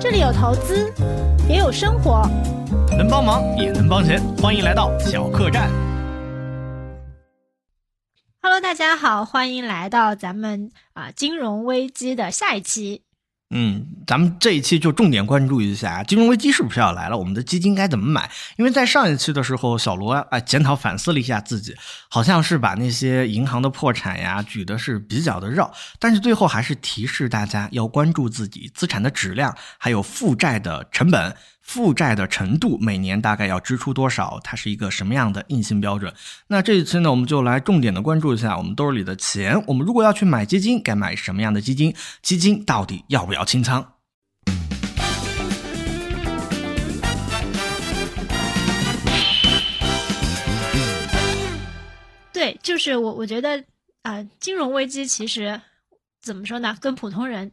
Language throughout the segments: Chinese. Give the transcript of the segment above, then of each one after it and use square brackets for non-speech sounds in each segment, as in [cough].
这里有投资，也有生活，能帮忙也能帮人，欢迎来到小客栈。Hello，大家好，欢迎来到咱们啊、金融危机的下一期。嗯，咱们这一期就重点关注一下金融危机是不是要来了，我们的基金该怎么买？因为在上一期的时候，小罗啊检讨反思了一下自己，好像是把那些银行的破产呀举的是比较的绕，但是最后还是提示大家要关注自己资产的质量，还有负债的成本。负债的程度每年大概要支出多少？它是一个什么样的硬性标准？那这一期呢，我们就来重点的关注一下我们兜里的钱。我们如果要去买基金，该买什么样的基金？基金到底要不要清仓？对，就是我我觉得啊、金融危机其实怎么说呢，跟普通人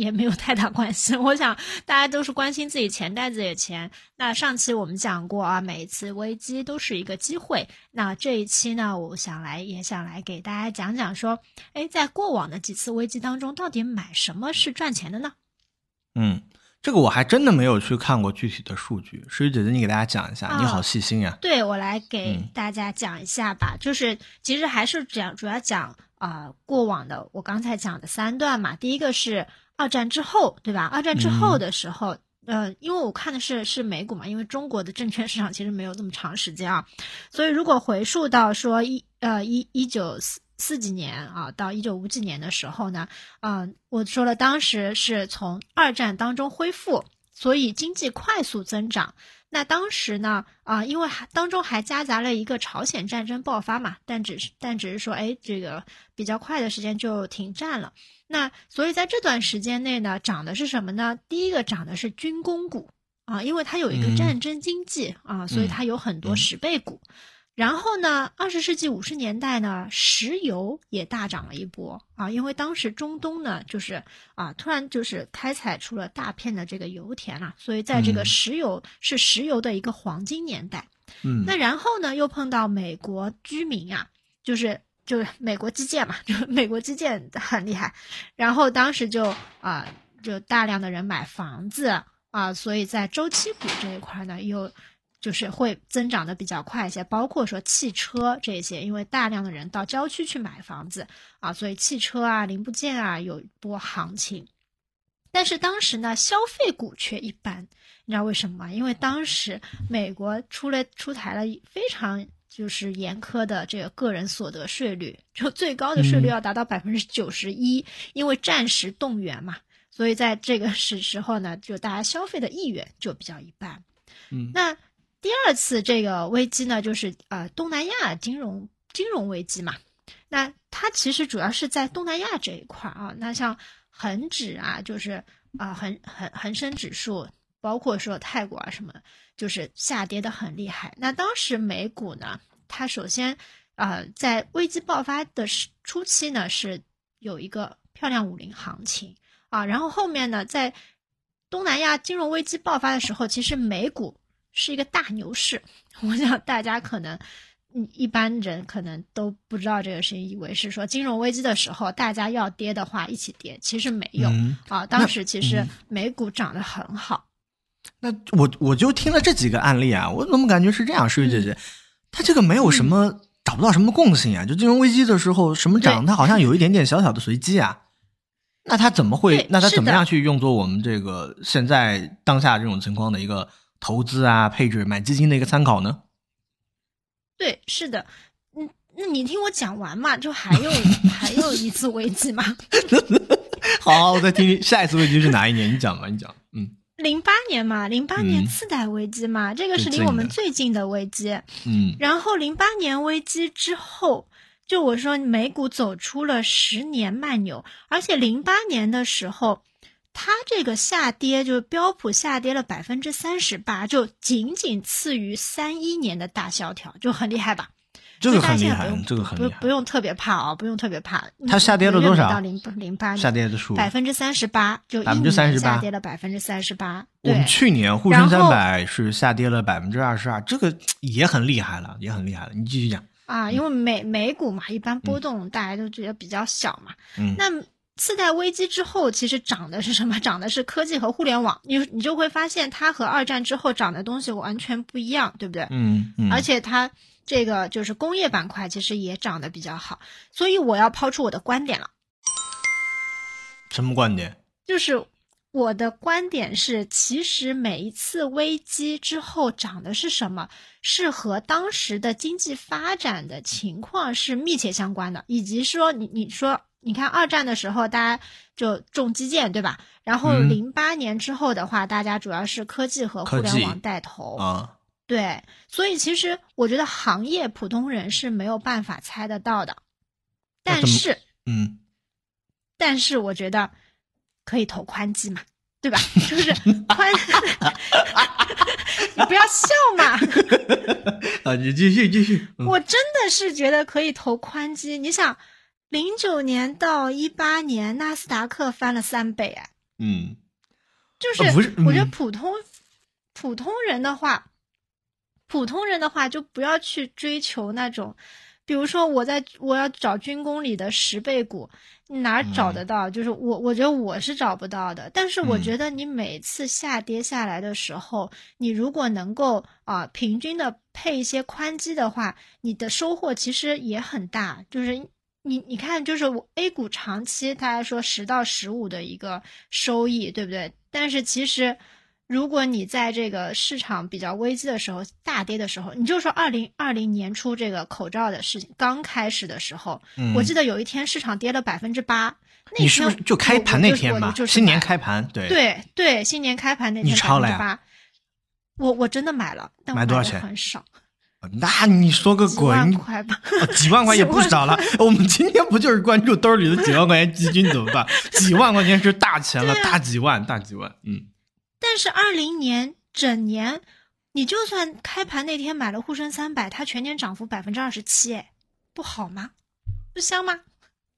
也没有太大关系。我想大家都是关心自己钱袋子里的钱。那上期我们讲过啊，每一次危机都是一个机会。那这一期呢，我想来也想来给大家讲讲说，哎，在过往的几次危机当中，到底买什么是赚钱的呢？嗯，这个我还真的没有去看过具体的数据。诗雨姐姐，你给大家讲一下，啊你好细心呀、对我来给嗯大家讲一下吧，就是其实还是讲主要讲啊、呃过往的我刚才讲的三段嘛。第一个是二战之后，对吧？二战之后的时候，呃，因为我看的是是美股嘛，因为中国的证券市场其实没有那么长时间啊，所以如果回溯到说一呃一一九四四几年啊到一九五几年的时候呢，嗯、我说了，当时是从二战当中恢复，所以经济快速增长。那当时呢，啊、因为还当中还夹杂了一个朝鲜战争爆发嘛，但只是但只是说，哎，这个比较快的时间就停战了。那所以在这段时间内呢，涨的是什么呢？第一个涨的是军工股啊，因为它有一个嗯战争经济、啊，所以它有很多嗯十倍股。然后呢，二十世纪五十年代呢，石油也大涨了一波啊，因为当时中东呢，就是啊，突然就是开采出了大片的这个油田了，所以在这个嗯石油、是石油的一个黄金年代。嗯，那然后呢，又碰到美国居民啊，就是就是美国基建嘛，就 [laughs] 美国基建很厉害，然后当时就啊、就大量的人买房子啊、所以在周期股这一块呢，又就是会增长的比较快一些，包括说汽车这些，因为大量的人到郊区去买房子啊，所以汽车啊、零部件啊有一波行情。但是当时呢，消费股却一般，你知道为什么吗？因为当时美国出了出台了非常就是严苛的这个个人所得税率，就最高的税率嗯要达到百分之九十一，因为战时动员嘛，所以在这个时 [laughs] 时候呢，就大家消费的意愿就比较一般。嗯那第二次这个危机呢，就是呃东南亚金融金融危机嘛。那它其实主要是在东南亚这一块儿啊。那像恒指啊，就是啊恒恒恒生指数，包括说泰国啊什么，就是下跌的很厉害。那当时美股呢，它首先呃在危机爆发的初期呢是有一个漂亮五零行情啊，然后后面呢在东南亚金融危机爆发的时候，其实美股是一个大牛市。[laughs] 我想大家可能，嗯，一般人可能都不知道这个事情，以为是说金融危机的时候大家要跌的话一起跌，其实没有、嗯啊。当时其实嗯美股涨得很好。那我我就听了这几个案例啊，我怎么感觉是这样？诗雨姐姐，它这个没有什么、找不到什么共性啊，就金融危机的时候什么涨，对它好像有一点点小小的随机啊。那它怎么会？那它怎么样去用作我们这个现在当下这种情况的一个投资啊、配置、买基金的一个参考呢？对，是的。嗯，那你听我讲完嘛，就还有 [laughs] 还有一次危机嘛。[laughs] 好好，我再听听下一次危机是哪一年？你讲吧，你讲。嗯零八年嘛，零八年嗯次贷危机嘛，这个是离我们最近的危机。嗯然后零八年危机之后，就我说美股走出了十年慢牛，而且零八年的时候，它这个下跌就是标普下跌了百分之三十八，就仅仅次于三一年的大萧条，就很厉害吧？这个很厉害这个很厉害不不。用特别怕啊、不用特别怕。它下跌了多少到零零八下跌的数，百分之三十八，就百分之三十八下跌了百分之三十八。我们，去年沪深三百是下跌了百分之二十二，这个也很厉害了，也很厉害了。你继续讲。啊，因为美美股嘛，一般波动大家都觉得比较小嘛。嗯那次贷危机之后，其实涨的是什么？涨的是科技和互联网。你你就会发现，它和二战之后涨的东西完全不一样，对不对？嗯嗯，而且它这个就是工业板块，其实也涨得比较好。所以我要抛出我的观点了。什么观点？就是我的观点是，其实每一次危机之后涨的是什么，是和当时的经济发展的情况是密切相关的，以及说你你说，你看二战的时候大家就重基建，对吧？然后嗯零八年之后的话，大家主要是科技和互联网带头。啊，对，所以其实我觉得行业普通人是没有办法猜得到的，但是嗯，但是我觉得可以投宽基嘛，对吧？就是宽，[laughs] 你不要笑嘛，[laughs] 啊，你继续继续，嗯我真的是觉得可以投宽基。你想，零九年到一八年，纳斯达克翻了三倍，哎，嗯，就是是我觉得嗯普通、普通人的话，普通人的话就不要去追求那种，比如说我在我要找军工里的十倍股，你哪儿找得到？就是我我觉得我是找不到的。但是我嗯觉得你每次下跌下来的时候，你如果能够啊、平均的配一些宽基的话，你的收获其实也很大。就是你你看，就是我 A 股长期大家说十到十五的一个收益，对不对？但是其实，如果你在这个市场比较危机的时候、大跌的时候，你就说二零二零年初这个口罩的事情刚开始的时候，嗯我记得有一天市场跌了百分之八，那你是不天是就开盘那天吧？就是新年开盘，对，对对，新年开盘那天你超了呀百分之八，我我真的买了，但买多少钱很少，那你说个鬼，几万块吧。哦几万块也不少了。我们今天不就是关注兜里的几万块钱基金怎么办？[laughs] 几万块钱是大钱了，啊大几万，大几万。嗯，但是二零年整年，你就算开盘那天买了沪深三百，它全年涨幅百分之二十七，哎，不好吗？不香吗？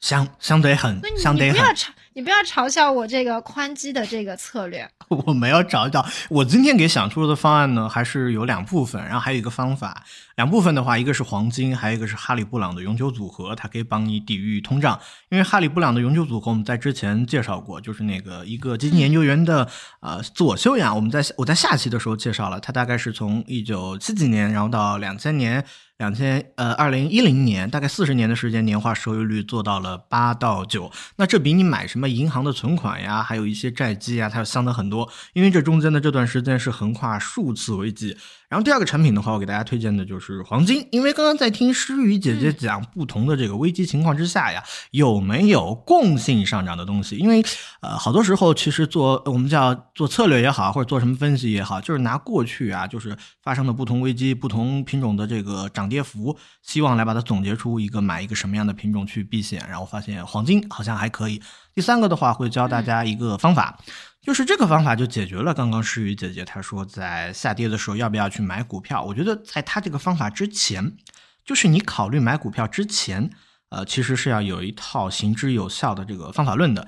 相相对狠所以，你相对很。你不要嘲你不要嘲笑我这个宽基的这个策略。[laughs] 我没有找到。我今天给想出的方案呢，还是有两部分，然后还有一个方法。两部分的话，一个是黄金，还有一个是哈利布朗的永久组合，它可以帮你抵御通胀。因为哈利布朗的永久组合我们在之前介绍过，就是那个一个基金研究员的呃自我修养。我们在我在下期的时候介绍了，它大概是从一九七几年，然后到两千年。两千呃，二零一零年大概四十年的时间，年化收益率做到了八到九，那这比你买什么银行的存款呀，还有一些债基啊，它要香的很多。因为这中间的这段时间是横跨数次危机。然后第二个产品的话，我给大家推荐的就是黄金，因为刚刚在听诗雨姐姐讲不同的这个危机情况之下呀，有没有共性上涨的东西？因为呃，好多时候其实做我们叫做策略也好，或者做什么分析也好，就是拿过去啊，就是发生的不同危机、不同品种的这个涨跌幅，希望来把它总结出一个买一个什么样的品种去避险。然后发现黄金好像还可以。第三个的话，会教大家一个方法。就是这个方法就解决了刚刚诗雨姐姐她说在下跌的时候要不要去买股票。我觉得在她这个方法之前，就是你考虑买股票之前，呃，其实是要有一套行之有效的这个方法论的。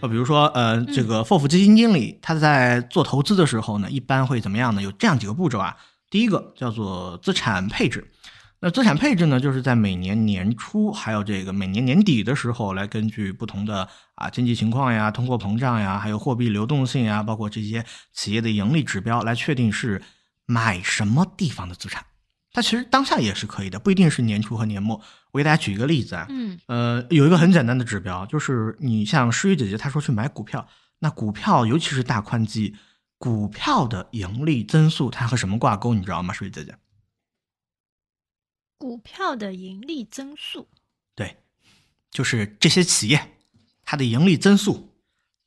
呃，比如说，呃，这个 FOF 基金经理他在做投资的时候呢，一般会怎么样呢？有这样几个步骤啊。第一个叫做资产配置，那资产配置呢，就是在每年年初还有这个每年年底的时候，来根据不同的啊经济情况呀、通货膨胀呀，还有货币流动性呀，包括这些企业的盈利指标，来确定是买什么地方的资产。它其实当下也是可以的，不一定是年初和年末。我给大家举一个例子啊，嗯呃，有一个很简单的指标，就是你像诗雨姐姐她说去买股票，那股票尤其是大宽基，股票的盈利增速它和什么挂钩？你知道吗？诗雨姐姐？股票的盈利增速，对，就是这些企业它的盈利增速，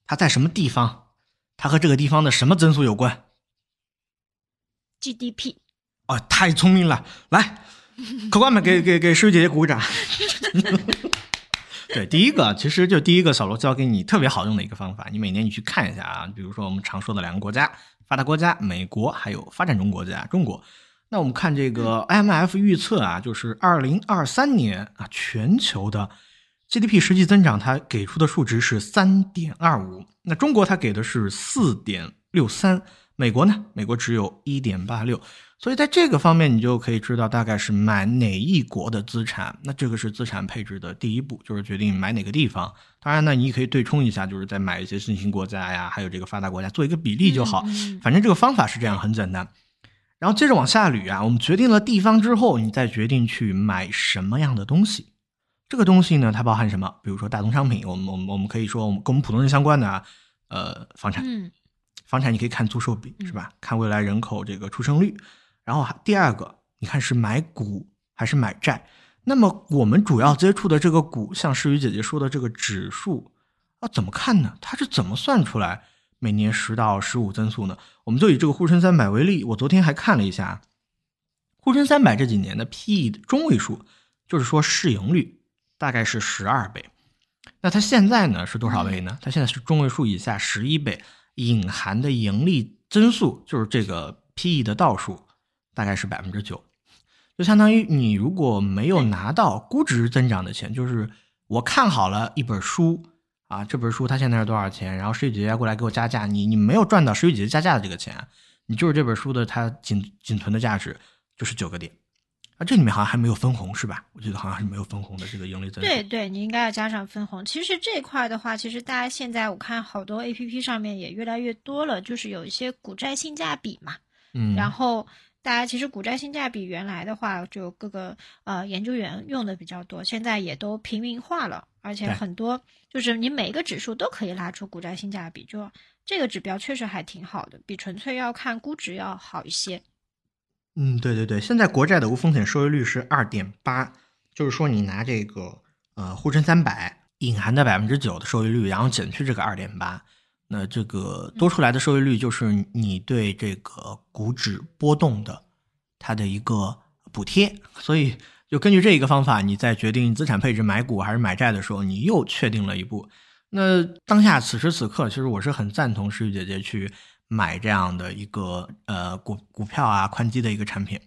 它在什么地方？它和这个地方的什么增速有关？GDP，哦，太聪明了！来，[laughs] 客官们给给给诗雨姐姐鼓掌。[laughs] 对，第一个其实就第一个小罗教给你特别好用的一个方法，你每年你去看一下啊，比如说我们常说的两个国家，发达国家美国，还有发展中国家中国。那我们看这个 IMF 预测啊，就是二零二三年啊，全球的 GDP 实际增长，它给出的数值是三点二五，那中国它给的是四点六三，美国呢，美国只有一点八六。所以在这个方面，你就可以知道大概是买哪一国的资产。那这个是资产配置的第一步，就是决定买哪个地方。当然呢，你可以对冲一下，就是在买一些新兴国家呀，还有这个发达国家做一个比例就好。反正这个方法是这样，很简单。然后接着往下捋啊，我们决定了地方之后，你再决定去买什么样的东西。这个东西呢，它包含什么？比如说大宗商品，我们我们我们可以说，我们跟我们普通人相关的啊，呃，房产。房产你可以看租售比是吧？看未来人口这个出生率。然后第二个，你看是买股还是买债？那么我们主要接触的这个股，像诗雨姐姐说的这个指数，啊，怎么看呢？它是怎么算出来每年十到十五增速呢？我们就以这个沪深三百为例，我昨天还看了一下，沪深三百这几年的 P/E 中位数，就是说市盈率大概是十二倍。那它现在呢是多少倍呢？它现在是中位数以下十一倍，隐含的盈利增速就是这个 P/E 的倒数。大概是百分之九，就相当于你如果没有拿到估值增长的钱，就是我看好了一本书啊，这本书它现在是多少钱？然后十雨姐姐过来给我加价，你你没有赚到十雨姐姐加价的这个钱，你就是这本书的它仅仅存的价值就是九个点啊，这里面好像还没有分红是吧？我记得好像是没有分红的这个盈利增长。对对，你应该要加上分红。其实这块的话，其实大家现在我看好多 A P P 上面也越来越多了，就是有一些股债性价比嘛，嗯，然后。大家其实股债性价比原来的话，就各个呃研究员用的比较多，现在也都平民化了，而且很多就是你每一个指数都可以拉出股债性价比，就这个指标确实还挺好的，比纯粹要看估值要好一些。嗯，对对对，现在国债的无风险收益率是二点八，就是说你拿这个呃沪深三百隐含的百分之九的收益率，然后减去这个二点八。那这个多出来的收益率就是你对这个股指波动的它的一个补贴，所以就根据这一个方法，你在决定资产配置买股还是买债的时候，你又确定了一步。那当下此时此刻，其实我是很赞同诗雨姐姐去买这样的一个呃股股票啊宽基的一个产品。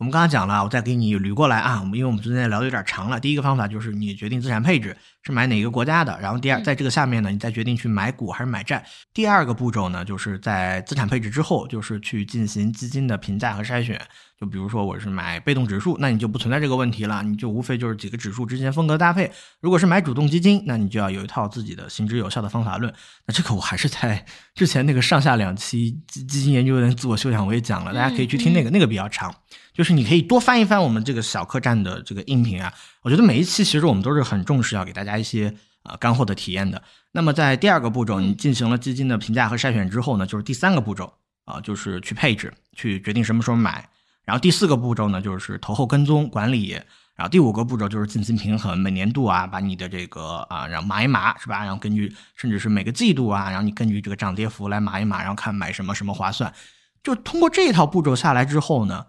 我们刚刚讲了，我再给你捋过来啊。我们因为我们昨天聊的有点长了。第一个方法就是你决定资产配置是买哪个国家的，然后第二，在这个下面呢，你再决定去买股还是买债。第二个步骤呢，就是在资产配置之后，就是去进行基金的评价和筛选。就比如说我是买被动指数，那你就不存在这个问题了，你就无非就是几个指数之间风格搭配。如果是买主动基金，那你就要有一套自己的行之有效的方法论。那这个我还是在之前那个上下两期基基金研究员自我修养我也讲了，大家可以去听那个，那个比较长。就是你可以多翻一翻我们这个小客栈的这个音频啊，我觉得每一期其实我们都是很重视要给大家一些啊干货的体验的。那么在第二个步骤，你进行了基金的评价和筛选之后呢，就是第三个步骤啊，就是去配置，去决定什么时候买。然后第四个步骤呢，就是投后跟踪管理。然后第五个步骤就是进行平衡，每年度啊，把你的这个啊，然后码一码，是吧？然后根据甚至是每个季度啊，然后你根据这个涨跌幅来码一码，然后看买什么什么划算。就通过这一套步骤下来之后呢，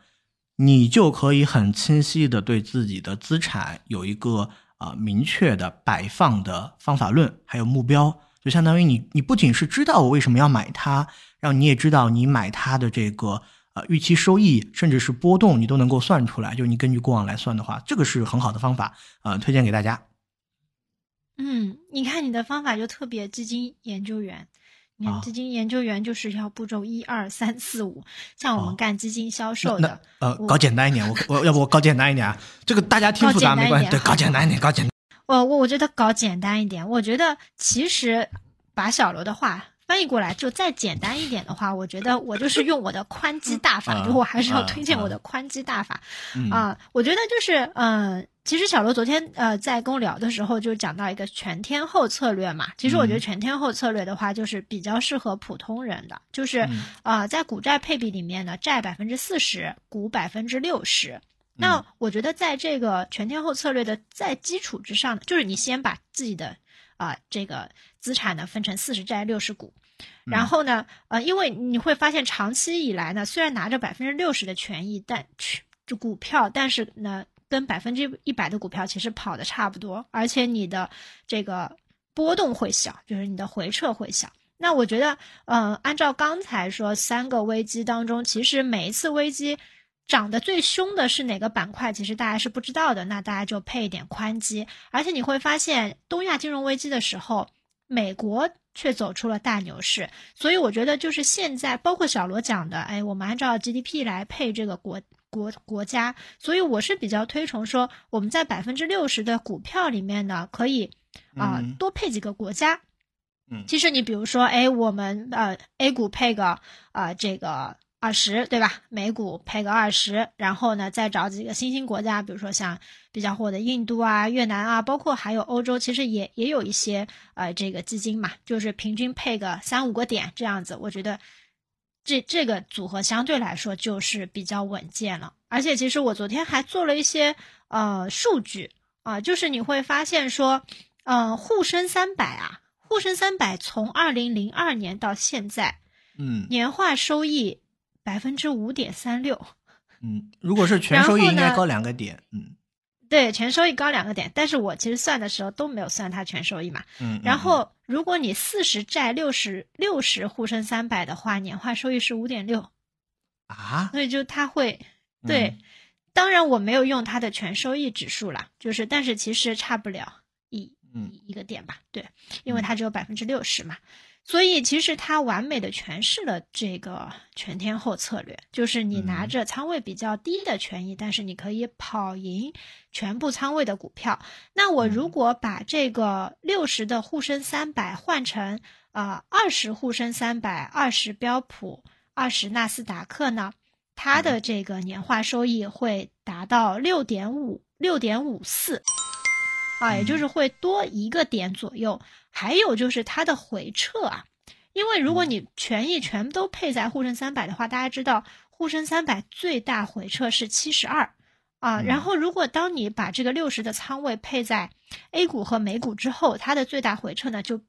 你就可以很清晰的对自己的资产有一个啊明确的摆放的方法论，还有目标。就相当于你，你不仅是知道我为什么要买它，然后你也知道你买它的这个。啊，预期收益甚至是波动，你都能够算出来。就你根据过往来算的话，这个是很好的方法，呃，推荐给大家。嗯，你看你的方法就特别基金研究员，你看基金研究员就是要步骤一二三四五，像我们干基金销售的，呃，搞简单一点，我我要不我搞简单一点啊？这个大家听复杂没关系，对，搞简单一点，搞简。我我我觉得搞简单一点，我觉得其实把小罗的话。翻译过来就再简单一点的话，我觉得我就是用我的宽基大法，就我还是要推荐我的宽基大法啊。我觉得就是，嗯，其实小罗昨天呃在跟我聊的时候就讲到一个全天候策略嘛。其实我觉得全天候策略的话，就是比较适合普通人的，就是啊，在股债配比里面呢，债百分之四十，股百分之六十。那我觉得在这个全天候策略的在基础之上，就是你先把自己的啊这个资产呢分成四十债六十股。然后呢，呃，因为你会发现，长期以来呢，虽然拿着百分之六十的权益，但这股票，但是呢，跟百分之一百的股票其实跑的差不多，而且你的这个波动会小，就是你的回撤会小。那我觉得，呃，按照刚才说三个危机当中，其实每一次危机涨得最凶的是哪个板块，其实大家是不知道的。那大家就配一点宽基，而且你会发现，东亚金融危机的时候。美国却走出了大牛市。所以我觉得就是现在，包括小罗讲的，哎，我们按照 GDP 来配这个国国国家，所以我是比较推崇说，我们在百分之六十的股票里面呢，可以啊、嗯多配几个国家。嗯其实你比如说，哎，我们呃 A 股配个呃这个二十，对吧？美股配个二十，然后呢再找几个新兴国家，比如说像比较火的印度啊、越南啊，包括还有欧洲，其实也也有一些呃这个基金嘛，就是平均配个三五个点这样子，我觉得这这个组合相对来说就是比较稳健了。而且其实我昨天还做了一些呃数据啊、就是你会发现说，嗯、沪深三百啊，沪深三百从二零零二年到现在嗯。年化收益百分之五点三六，嗯，如果是全收益应该高两个点，嗯对，全收益高两个点。但是我其实算的时候都没有算它全收益嘛。嗯，嗯然后如果你四十债六十六十沪深三百的话，年化收益是五点六，啊，所以就它会对。嗯当然我没有用它的全收益指数啦，就是但是其实差不了一嗯。一个点吧，对，因为它只有百分之六十嘛，所以其实它完美的诠释了这个全天候策略，就是你拿嗯。着仓位比较低的权益，但是你可以跑赢全部仓位的股票。那我如嗯。果把这个六十的沪深三百换成呃二十沪深三百、二十标普、二十纳斯达克呢？它的这个年化收益会达到六点五六点五四，啊，也就是会多一个点左右。还有就是它的回撤啊，因为如果你权益全都配在沪深三百的话，大家知道沪深三百最大回撤是七十二啊。嗯然后如果当你把这个六十的仓位配在 A 股和美股之后，它的最大回撤呢就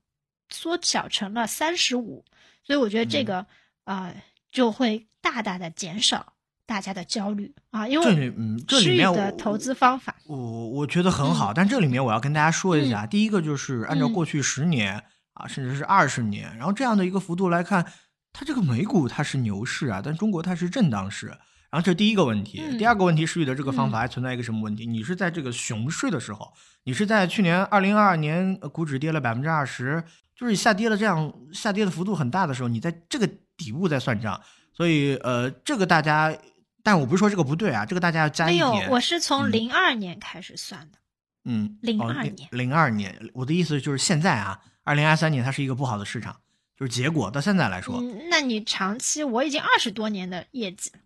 缩小成了三十五。所以我觉得这个、呃就会大大的减少大家的焦虑啊，因这为里嗯这里面我的投资方法，我我觉得很好，但这里面我要跟大家说一嗯下，第一个就是按照过去十年、啊，甚至是二十年，然后这样的一个幅度来看，它这个美股它是牛市啊，但中国它是震荡市。然后这是第一个问题，嗯第二个问题，石宇的这个方嗯法还存在一个什么问题？你是在这个熊市的时候，你是在去年二零二二年呃股指跌了百分之二十，就是下跌了这样下跌的幅度很大的时候，你在这个底部在算账，所以呃，这个大家，但我不是说这个不对啊，这个大家要加没有，，我是从嗯零二年开始算的。嗯，零二年零二年，我的意思就是现在啊，二零二三年它是一个不好的市场，就是结果到现在来说，嗯，那你长期我已经二十多年的业绩了，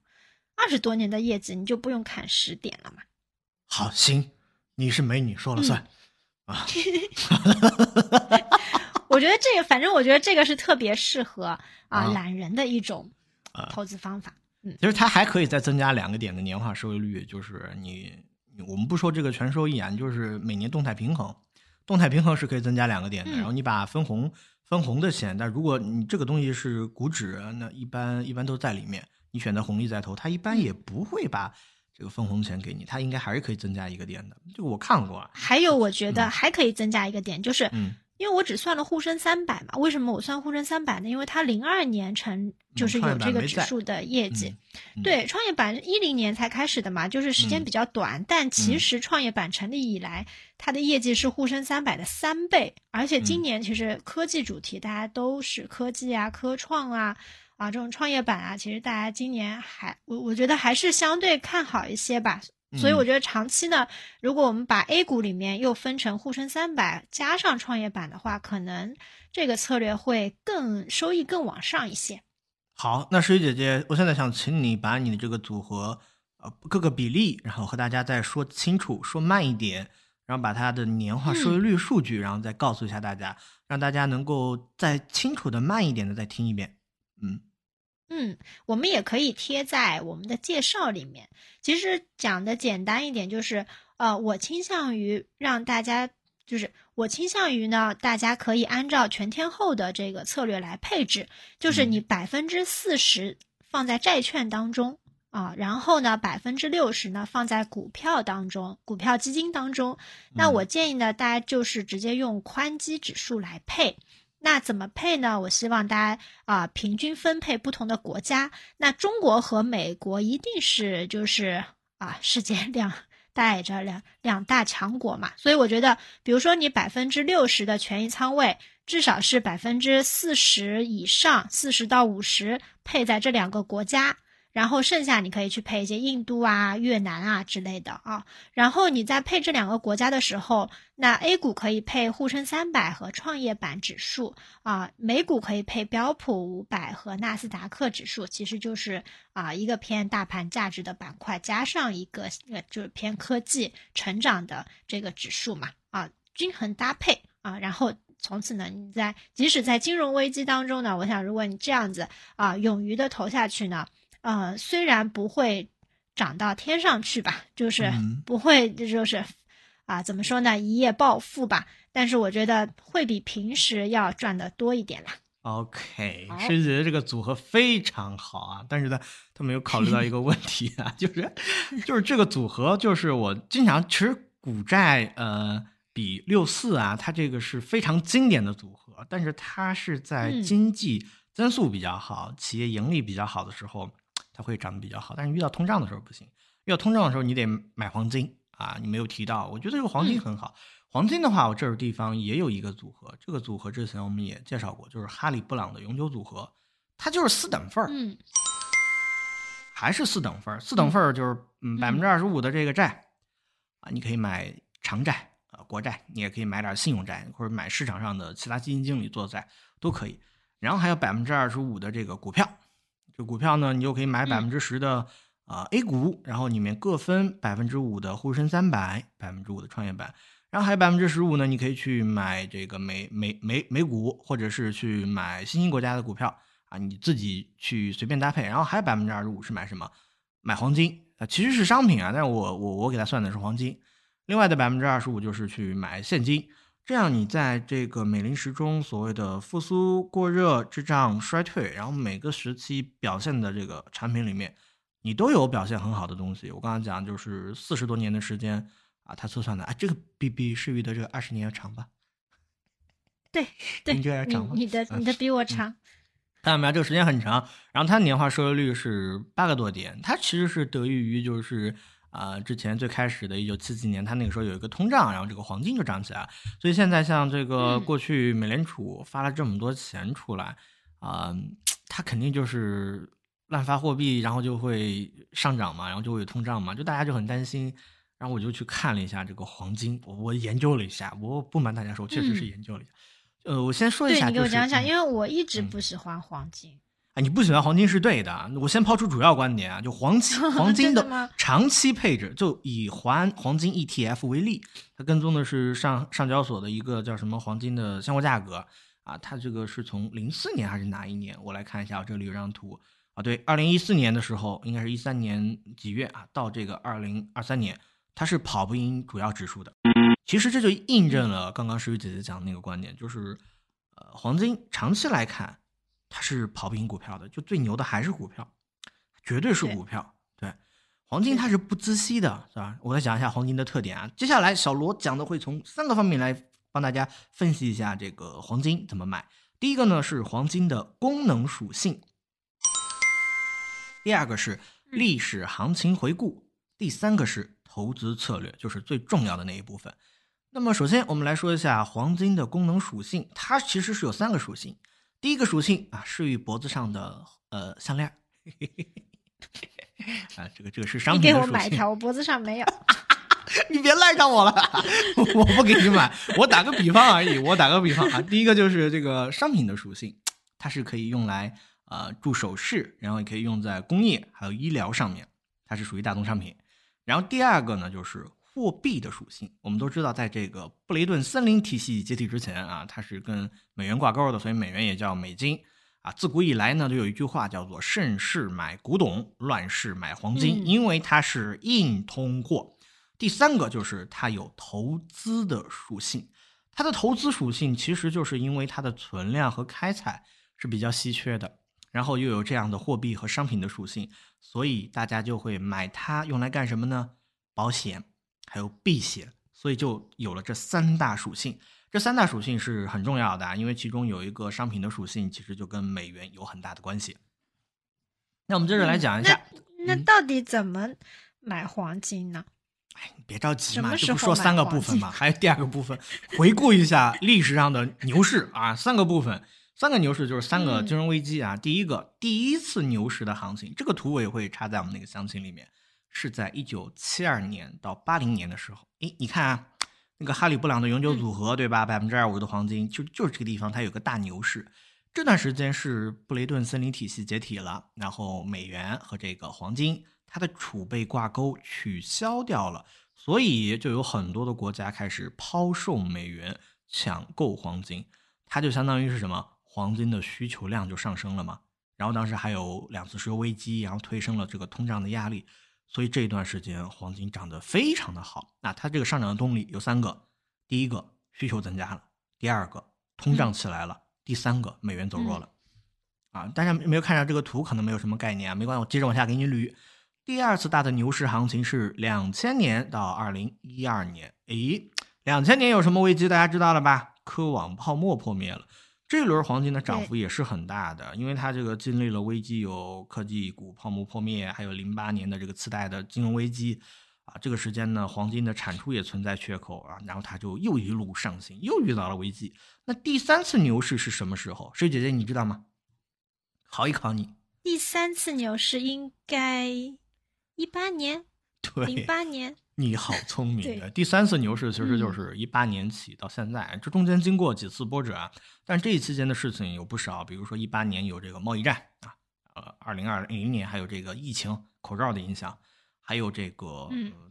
二十多年的业绩你就不用看十点了嘛？好行，你是美女说了算，啊，[laughs] 我觉得这个，反正我觉得这个是特别适合啊啊懒人的一种啊投资方法。其实它还可以再增加两个点的年化收益率，就是你，你我们不说这个全收益啊，就是每年动态平衡，动态平衡是可以增加两个点的，嗯。然后你把分红分红的钱，但如果你这个东西是股指，那一般一般都在里面，你选择红利再投，它一般嗯。也不会把这个分红钱给你，它应该还是可以增加一个点的，这个我看过啊，还有，我觉得嗯。还可以增加一个点，就是嗯因为我只算了沪深三百嘛，为什么我算沪深三百呢？因为它零二年成就是有这个指数的业绩，嗯对，创业板一零年才开始的嘛，就是时间嗯比较短，但其嗯实创业板成立以来，它的业绩是沪深三百的三倍，而且今嗯年其实科技主题大家都是科技啊、科创啊。啊，这种创业板啊，其实大家今年还我我觉得还是相对看好一些吧，所以嗯我觉得长期呢，如果我们把 A 股里面又分成沪深三百加上创业板的话，可能这个策略会更收益更往上一些。好，那石雨姐姐，我现在想请你把你的这个组合，呃，各个比例，然后和大家再说清楚，说慢一点，然后把它的年化收益率数据，然后再告诉一下大家，让大家能够再清楚的慢一点的再听一遍。嗯嗯，我们也可以贴在我们的介绍里面。其实讲的简单一点，就是呃，我倾向于让大家，就是我倾向于呢，大家可以按照全天候的这个策略来配置，就是你百分之四十放在债券当中啊，然后呢，百分之六十呢放在股票当中，股票基金当中。那我建议呢，大家就是直接用宽基指数来配。那怎么配呢？我希望大家啊、平均分配不同的国家。那中国和美国一定是就是啊世界两带着两两大强国嘛，所以我觉得，比如说你百分之六十的权益仓位，至少是百分之四十以上，四十到五十配在这两个国家。然后剩下你可以去配一些印度啊、越南啊之类的啊。然后你在配这两个国家的时候，那 A 股可以配沪深三百和创业板指数啊，美股可以配标普五百和纳斯达克指数，其实就是啊一个偏大盘价值的板块，加上一个呃就是偏科技成长的这个指数嘛啊，均衡搭配啊，然后从此呢，你在即使在金融危机当中呢，我想如果你这样子啊勇于的投下去呢。呃，虽然不会涨到天上去吧，就是不会，就是啊，怎么说呢，一夜暴富吧？但是我觉得会比平时要赚的多一点啦。OK，师姐的这个组合非常好啊，但是呢，他没有考虑到一个问题啊，[laughs] 就是就是这个组合，就是我经常其实股债呃比六四啊，它这个是非常经典的组合，但是它是在经济增速比较好、企业盈利比较好的时候。它会涨得比较好，但是遇到通胀的时候不行。遇到通胀的时候，你得买黄金啊！你没有提到，我觉得这个黄金很好。黄金的话，我这儿地方也有一个组合，这个组合之前我们也介绍过，就是哈里布朗的永久组合，它就是四等份儿，嗯，还是四等份儿。四等份儿就是嗯百分之二十五的这个债啊，你可以买长债啊国债，你也可以买点信用债，或者买市场上的其他基金经理做债都可以。然后还有百分之二十五的这个股票。这股票呢，你就可以买百分之十的啊 A 股，然后里面各分百分之五的沪深三百，百分之五的创业板，然后还有百分之十五呢，你可以去买这个美美美美股，或者是去买新兴国家的股票啊，你自己去随便搭配。然后还有百分之二十五是买什么？买黄金啊，其实是商品啊，但是我我我给他算的是黄金。另外的百分之二十五就是去买现金。这样，你在这个美林时钟所谓的复苏、过热、滞胀、衰退，然后每个时期表现的这个产品里面，你都有表现很好的东西。我刚刚讲就是四十多年的时间啊，他测算的啊，这个比比世域的这个二十年要长吧？对对，你这要长吗？你的你的比我长。看到没有？这个时间很长，然后它年化收益率是八个多点，它其实是得益于就是。啊，之前最开始的一九七几年，它那个时候有一个通胀，然后这个黄金就涨起来。所以现在像这个过去美联储发了这么多钱出来，啊，它肯定就是滥发货币，然后就会上涨嘛，然后就会有通胀嘛，就大家就很担心。然后我就去看了一下这个黄金，我我研究了一下，我不瞒大家说，确实是研究了一下。呃，我先说一下，对你给我讲讲，因为我一直不喜欢黄金。啊，你不喜欢黄金是对的。我先抛出主要观点啊，就黄金 [laughs] 黄金的长期配置，就以黄黄金 ETF 为例，它跟踪的是上上交所的一个叫什么黄金的现货价格啊，它这个是从零四年还是哪一年？我来看一下，我这里有张图啊，对，二零一四年的时候，应该是一三年几月啊，到这个二零二三年，它是跑不赢主要指数的。其实这就印证了刚刚诗雨姐姐讲的那个观点，就是呃，黄金长期来看。它是跑不赢股票的，就最牛的还是股票，绝对是股票。对，黄金它是不孳息的，是吧？我再讲一下黄金的特点啊。接下来小罗讲的会从三个方面来帮大家分析一下这个黄金怎么买。第一个呢是黄金的功能属性，第二个是历史行情回顾，第三个是投资策略，就是最重要的那一部分。那么首先我们来说一下黄金的功能属性，它其实是有三个属性。第一个属性啊，是与脖子上的呃项链 [laughs] 啊，这个这个是商品你给我买一条，[laughs] 我脖子上没有。[laughs] 你别赖上我了，我不给你买。我打个比方而已，我打个比方啊。第一个就是这个商品的属性，它是可以用来呃做首饰，然后也可以用在工业还有医疗上面，它是属于大宗商品。然后第二个呢，就是。货币的属性，我们都知道，在这个布雷顿森林体系解体之前啊，它是跟美元挂钩的，所以美元也叫美金啊。自古以来呢，就有一句话叫做“盛世买古董，乱世买黄金”，因为它是硬通货。第三个就是它有投资的属性，它的投资属性其实就是因为它的存量和开采是比较稀缺的，然后又有这样的货币和商品的属性，所以大家就会买它用来干什么呢？保险。还有避险，所以就有了这三大属性。这三大属性是很重要的，因为其中有一个商品的属性，其实就跟美元有很大的关系。那我们接着来讲一下，那到底怎么买黄金呢？哎，你别着急嘛，这不说三个部分嘛，还有第二个部分，回顾一下历史上的牛市啊，三个部分，三个牛市就是三个嗯金融危机啊。第一个，第一次牛市的行情，这个图我也会插在我们那个详情里面，是在一九七二年到八零年的时候。诶，你看啊，那个哈里布朗的永久组合，对吧？百分之二五的黄金，就就是这个地方，它有个大牛市。这段时间是布雷顿森林体系解体了，然后美元和这个黄金它的储备挂钩取消掉了，所以就有很多的国家开始抛售美元，抢购黄金。它就相当于是什么？黄金的需求量就上升了嘛。然后当时还有两次石油危机，然后推升了这个通胀的压力，所以这一段时间黄金涨得非常的好。那它这个上涨的动力有三个：第一个需求增加了，第二个通胀起来了，第三个美元走弱了。啊，大家没有看到这个图，可能没有什么概念啊，没关系，我接着往下给你捋。第二次大的牛市行情是两千年到二零一二年。诶，两千年有什么危机？大家知道了吧？科网泡沫破灭了。这一轮黄金的涨幅也是很大的，因为它这个经历了危机，有科技股泡沫破灭，还有零八年的这个次贷的金融危机，啊，这个时间呢，黄金的产出也存在缺口啊，然后它就又一路上行，又遇到了危机。那第三次牛市是什么时候？水姐姐你知道吗？考一考你。第三次牛市应该一八年、对，零八年，你好聪明的。对第三次牛市其实就是一八年起到现在，这中间经过几次波折啊，但这一期间的事情有不少，比如说一八年有这个贸易战啊，呃，二零二零年还有这个疫情口罩的影响，还有这个、嗯。呃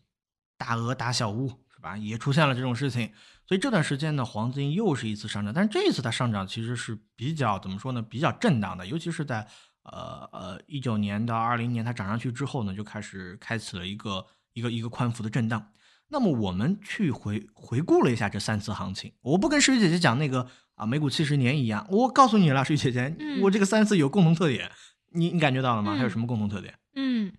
大鹅打小乌是吧，也出现了这种事情，所以这段时间呢，黄金又是一次上涨，但是这一次它上涨其实是比较怎么说呢，比较震荡的，尤其是在呃呃一九年到二零年它涨上去之后呢，就开始开启了一个一个一个宽幅的震荡。那么我们去回回顾了一下这三次行情，我不跟水姐姐讲那个啊美股七十年一样，我告诉你了，水姐姐，嗯我这个三次有共同特点，你你感觉到了吗？嗯它有什么共同特点？嗯，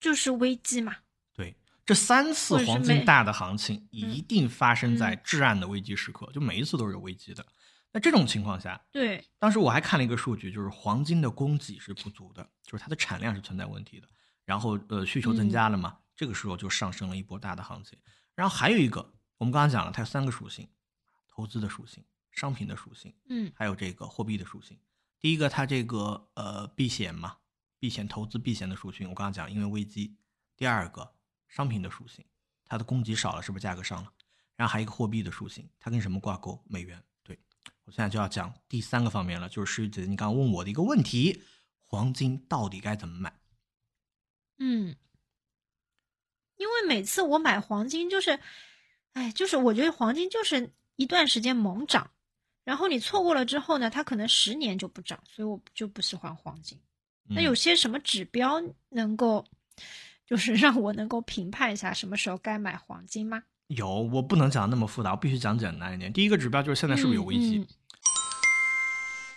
就是危机嘛。对，这三次黄金大的行情一嗯定发生在嗯至暗的危机时刻，就每一次都是有危机的。那这种情况下，对，当时我还看了一个数据，就是黄金的供给是不足的，就是它的产量是存在问题的。然后呃，需求增加了嘛，这个时候就上升了一波大的行情。然后还有一个，我们刚刚讲了，它有三个属性：投资的属性、商品的属性，嗯还有这个货币的属性。第一个，它这个呃避险嘛，避险投资避险的属性，我刚刚讲，因为危机。第二个，商品的属性，它的供给少了，是不是价格上了？然后还有一个货币的属性，它跟什么挂钩？美元。对我现在就要讲第三个方面了，就是师姐你刚刚问我的一个问题：黄金到底该怎么买？嗯，因为每次我买黄金就是，哎，就是我觉得黄金就是一段时间猛涨，然后你错过了之后呢，它可能十年就不涨，所以我就不喜欢黄金。那有嗯些什么指标能够，就是让我能够评判一下什么时候该买黄金吗？有，我不能讲那么复杂，我必须讲简单一点。第一个指标就是现在是不是有危机？嗯嗯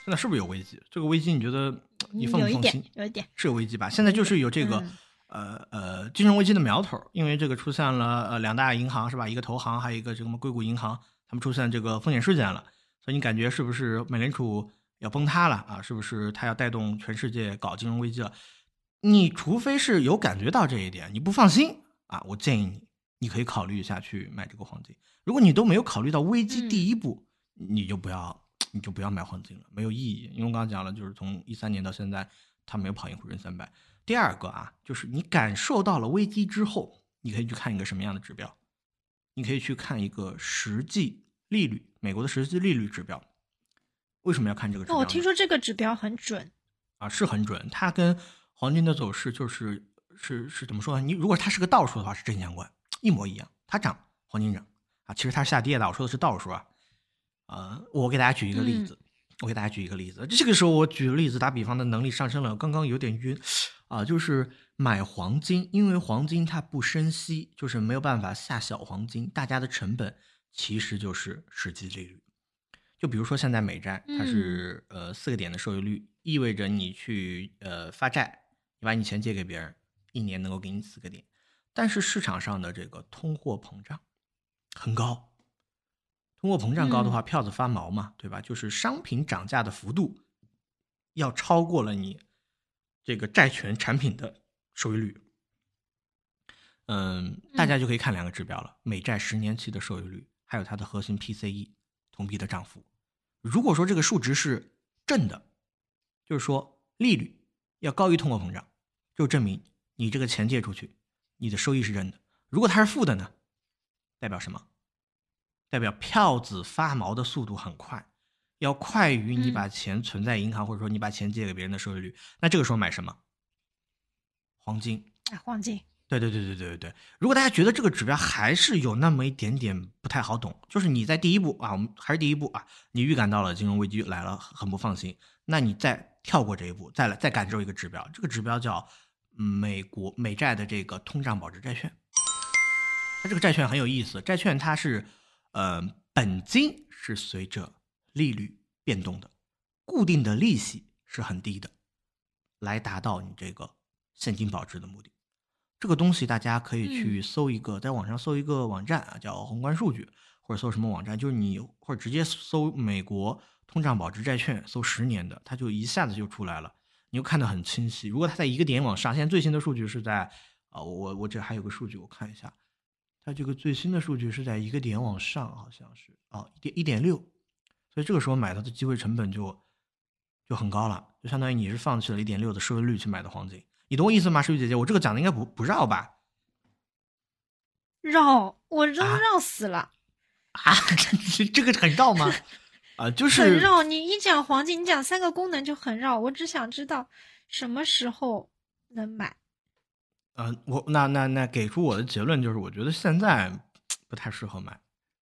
现在是不是有危机？这个危机你觉得你放不放心？，有一点。是有危机吧？现在就是有这个、嗯呃呃金融危机的苗头，因为这个出现了呃两大银行是吧？一个投行，还有一个什么硅谷银行，他们出现这个风险事件了，所以你感觉是不是美联储要崩塌了啊？是不是它要带动全世界搞金融危机了？你除非是有感觉到这一点，你不放心啊，我建议你，你可以考虑一下去买这个黄金。如果你都没有考虑到危机嗯第一步，你就不要你就不要买黄金了，没有意义。因为我刚刚讲了，就是从一三年到现在，它没有跑赢沪深三百。第二个啊，就是你感受到了危机之后，你可以去看一个什么样的指标？你可以去看一个实际利率，美国的实际利率指标。为什么要看这个指标？那我听说这个指标很准，啊，是很准，它跟黄金的走势就是是是怎么说呢？你如果它是个倒数的话，是正相关，一模一样，它涨黄金涨啊，其实它是下跌的，我说的是倒数啊。呃，我给大家举一个例子，我给大家举一个例子，这个时候我举例子打比方的能力上升了，刚刚有点晕啊，就是买黄金，因为黄金它不升息，就是没有办法下小黄金，大家的成本其实就是实际利率。就比如说现在美债，它是、呃四个点的收益率，意味着你去呃发债，你把你钱借给别人，一年能够给你四个点，但是市场上的这个通货膨胀很高，通货膨胀高的话，票子发毛嘛，对吧？就是商品涨价的幅度要超过了你这个债权产品的收益率。嗯，大家就可以看两个指标了：美债十年期的收益率，还有它的核心 PCE 同比的涨幅。如果说这个数值是正的，就是说利率要高于通货膨胀，就证明你这个钱借出去，你的收益是正的。如果它是负的呢，代表什么？代表票子发毛的速度很快，要快于你把钱存在银行，或者说你把钱借给别人的收益率。那这个时候买什么？黄金啊，黄金。对对对对对对对。如果大家觉得这个指标还是有那么一点点不太好懂，就是你在第一步啊，我们还是第一步啊，你预感到了金融危机来了，很不放心，那你再跳过这一步，再来再感受一个指标，这个指标叫美国美债的这个通胀保值债券。它这个债券很有意思，债券它是。呃，本金是随着利率变动的，固定的利息是很低的，来达到你这个现金保值的目的。这个东西大家可以去搜一个，在网上搜一个网站啊，叫宏观数据，或者搜什么网站，就是你或者直接搜美国通胀保值债券，搜十年的，它就一下子就出来了，你就看得很清晰。如果它在一个点往上，现在最新的数据是在啊，我我这还有个数据，我看一下。它这个最新的数据是在一个点往上，好像是啊一点一点六，所以这个时候买它的机会成本就就很高了，就相当于你是放弃了一点六的收益率去买的黄金，你懂我意思吗？诗雨姐姐，我这个讲的应该不不绕吧？绕，我都绕死了啊！[laughs] 这这个很绕吗？啊，就是很绕。你一讲黄金，你讲三个功能就很绕。我只想知道什么时候能买。嗯，我那那那给出我的结论就是，我觉得现在不太适合买。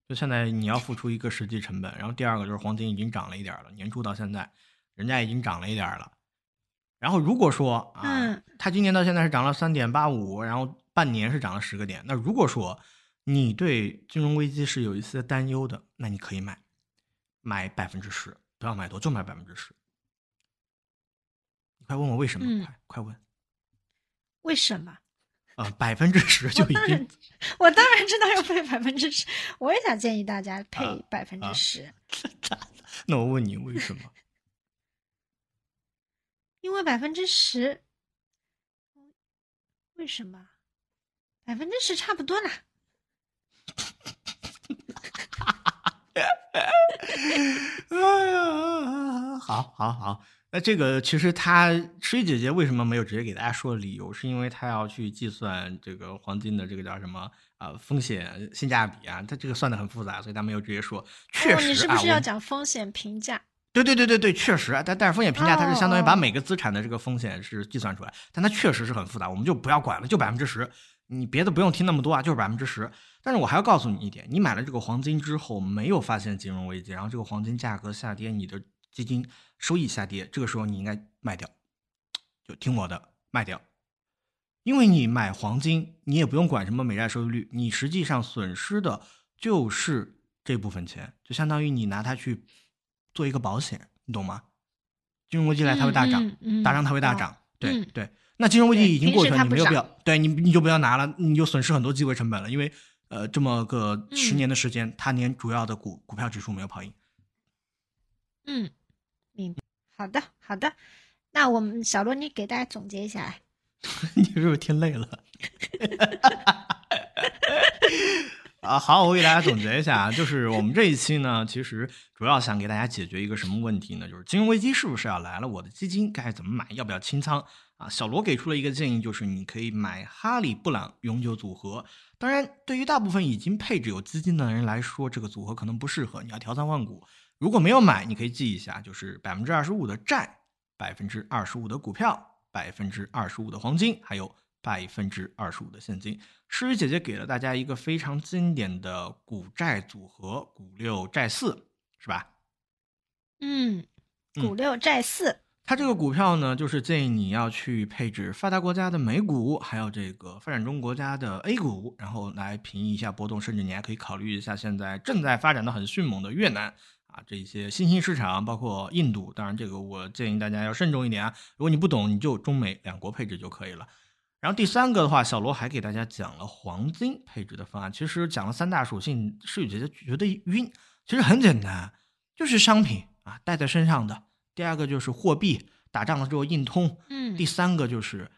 就现在你要付出一个实际成本，然后第二个就是黄金已经涨了一点了，年初到现在，人家已经涨了一点了。然后如果说啊，它今年到现在是涨了三点八五，然后半年是涨了十个点。那如果说你对金融危机是有一些担忧的，那你可以买，买百分之十，不要买多，就买百分之十。你快问我为什么？快快问，为什么？啊，百分之十就已经，我当然知道要配百分之十，我也想建议大家配百分之十。那我问你为什么？[laughs] 因为百分之十，为什么？百分之十差不多啦。[laughs] 哎呀，好，好，好。那这个其实他诗雨姐姐为什么没有直接给大家说理由？是因为他要去计算这个黄金的这个叫什么啊风险性价比啊，他这个算的很复杂，所以他没有直接说。确实啊，你是不是要讲风险评价？对对对对对，确实啊，但但是风险评价它是相当于把每个资产的这个风险是计算出来，但它确实是很复杂，我们就不要管了，就百分之十，你别的不用听那么多啊，就是百分之十。但是我还要告诉你一点，你买了这个黄金之后没有发现金融危机，然后这个黄金价格下跌，你的。基金收益下跌，这个时候你应该卖掉，就听我的，卖掉。因为你买黄金，你也不用管什么美债收益率，你实际上损失的就是这部分钱，就相当于你拿它去做一个保险，你懂吗？金融危机来它会大涨，大涨它会大涨，对对。那金融危机已经过去了，你没有必要，对你你就不要拿了，你就损失很多机会成本了，因为呃这么个十年的时间，它连主要的股股票指数没有跑赢。嗯。嗯，好的，好的，那我们小罗，你给大家总结一下。[laughs] 你是不是听累了？[laughs] 啊，好，我给大家总结一下啊，就是我们这一期呢，其实主要想给大家解决一个什么问题呢？就是金融危机是不是要来了？我的基金该怎么买？要不要清仓？啊，小罗给出了一个建议，就是你可以买哈利布朗永久组合。当然，对于大部分已经配置有资金的人来说，这个组合可能不适合，你要调仓换股。如果没有买，你可以记一下，就是百分之二十五的债，百分之二十五的股票，百分之二十五的黄金，还有百分之二十五的现金。诗雨姐姐给了大家一个非常经典的股债组合，股六债四，是吧？嗯，股六债四。它这个股票呢，就是建议你要去配置发达国家的美股，还有这个发展中国家的 A 股，然后来平抑一下波动，甚至你还可以考虑一下现在正在发展的很迅猛的越南。啊，这些新兴市场包括印度，当然这个我建议大家要慎重一点啊。如果你不懂，你就中美两国配置就可以了。然后第三个的话，小罗还给大家讲了黄金配置的方案。其实讲了三大属性，诗雨姐姐觉得晕。其实很简单，就是商品啊，带在身上的。第二个就是货币，打仗了之后硬通。嗯。第三个就是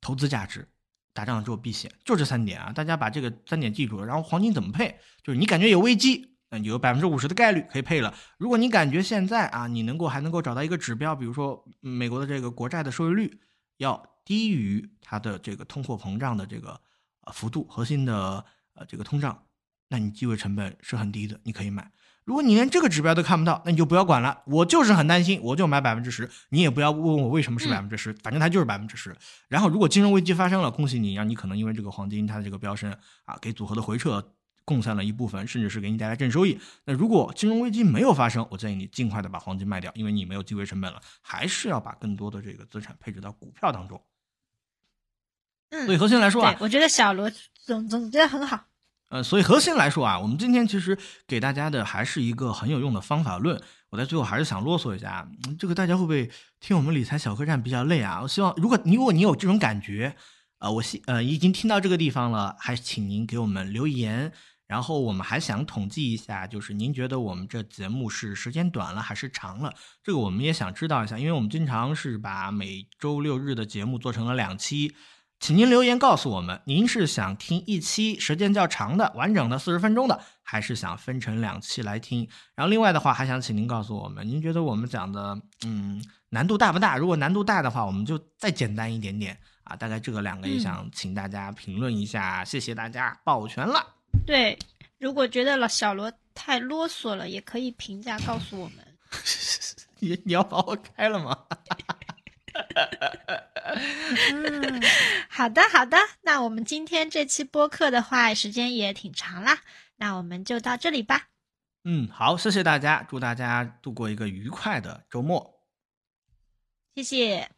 投资价值，打仗了之后避险，就这三点啊，大家把这个三点记住了。然后黄金怎么配？就是你感觉有危机，有百分之五十的概率可以配了。如果你感觉现在啊，你能够还能够找到一个指标，比如说美国的这个国债的收益率要低于它的这个通货膨胀的这个呃幅度，核心的呃这个通胀，那你机会成本是很低的，你可以买。如果你连这个指标都看不到，那你就不要管了。我就是很担心，我就买百分之十。你也不要问我为什么是百分之十，反正它就是百分之十。然后如果金融危机发生了，恭喜你，让你可能因为这个黄金它的这个飙升啊，给组合的回撤贡献了一部分，甚至是给你带来正收益。那如果金融危机没有发生，我建议你尽快的把黄金卖掉，因为你没有机会成本了，还是要把更多的这个资产配置到股票当中。嗯，所以核心来说啊，我觉得小罗总总结的很好。呃，所以核心来说啊，我们今天其实给大家的还是一个很有用的方法论。我在最后还是想啰嗦一下，这个大家会不会听我们理财小客栈比较累啊？我希望，如果你如果你有这种感觉，呃，我希呃已经听到这个地方了，还请您给我们留言。然后我们还想统计一下，就是您觉得我们这节目是时间短了还是长了？这个我们也想知道一下，因为我们经常是把每周六日的节目做成了两期。请您留言告诉我们，您是想听一期时间较长的、完整的四十分钟的，还是想分成两期来听？然后另外的话，还想请您告诉我们，您觉得我们讲的，嗯，难度大不大？如果难度大的话，我们就再简单一点点啊。大概这个两个也想请大家评论一下，谢谢大家，抱拳了。对，如果觉得老小罗太啰嗦了，也可以评价告诉我们。[laughs] 你你要把我开了吗？[laughs] 嗯，好的好的，那我们今天这期播客的话，时间也挺长啦，那我们就到这里吧。嗯，好，谢谢大家，祝大家度过一个愉快的周末。谢谢。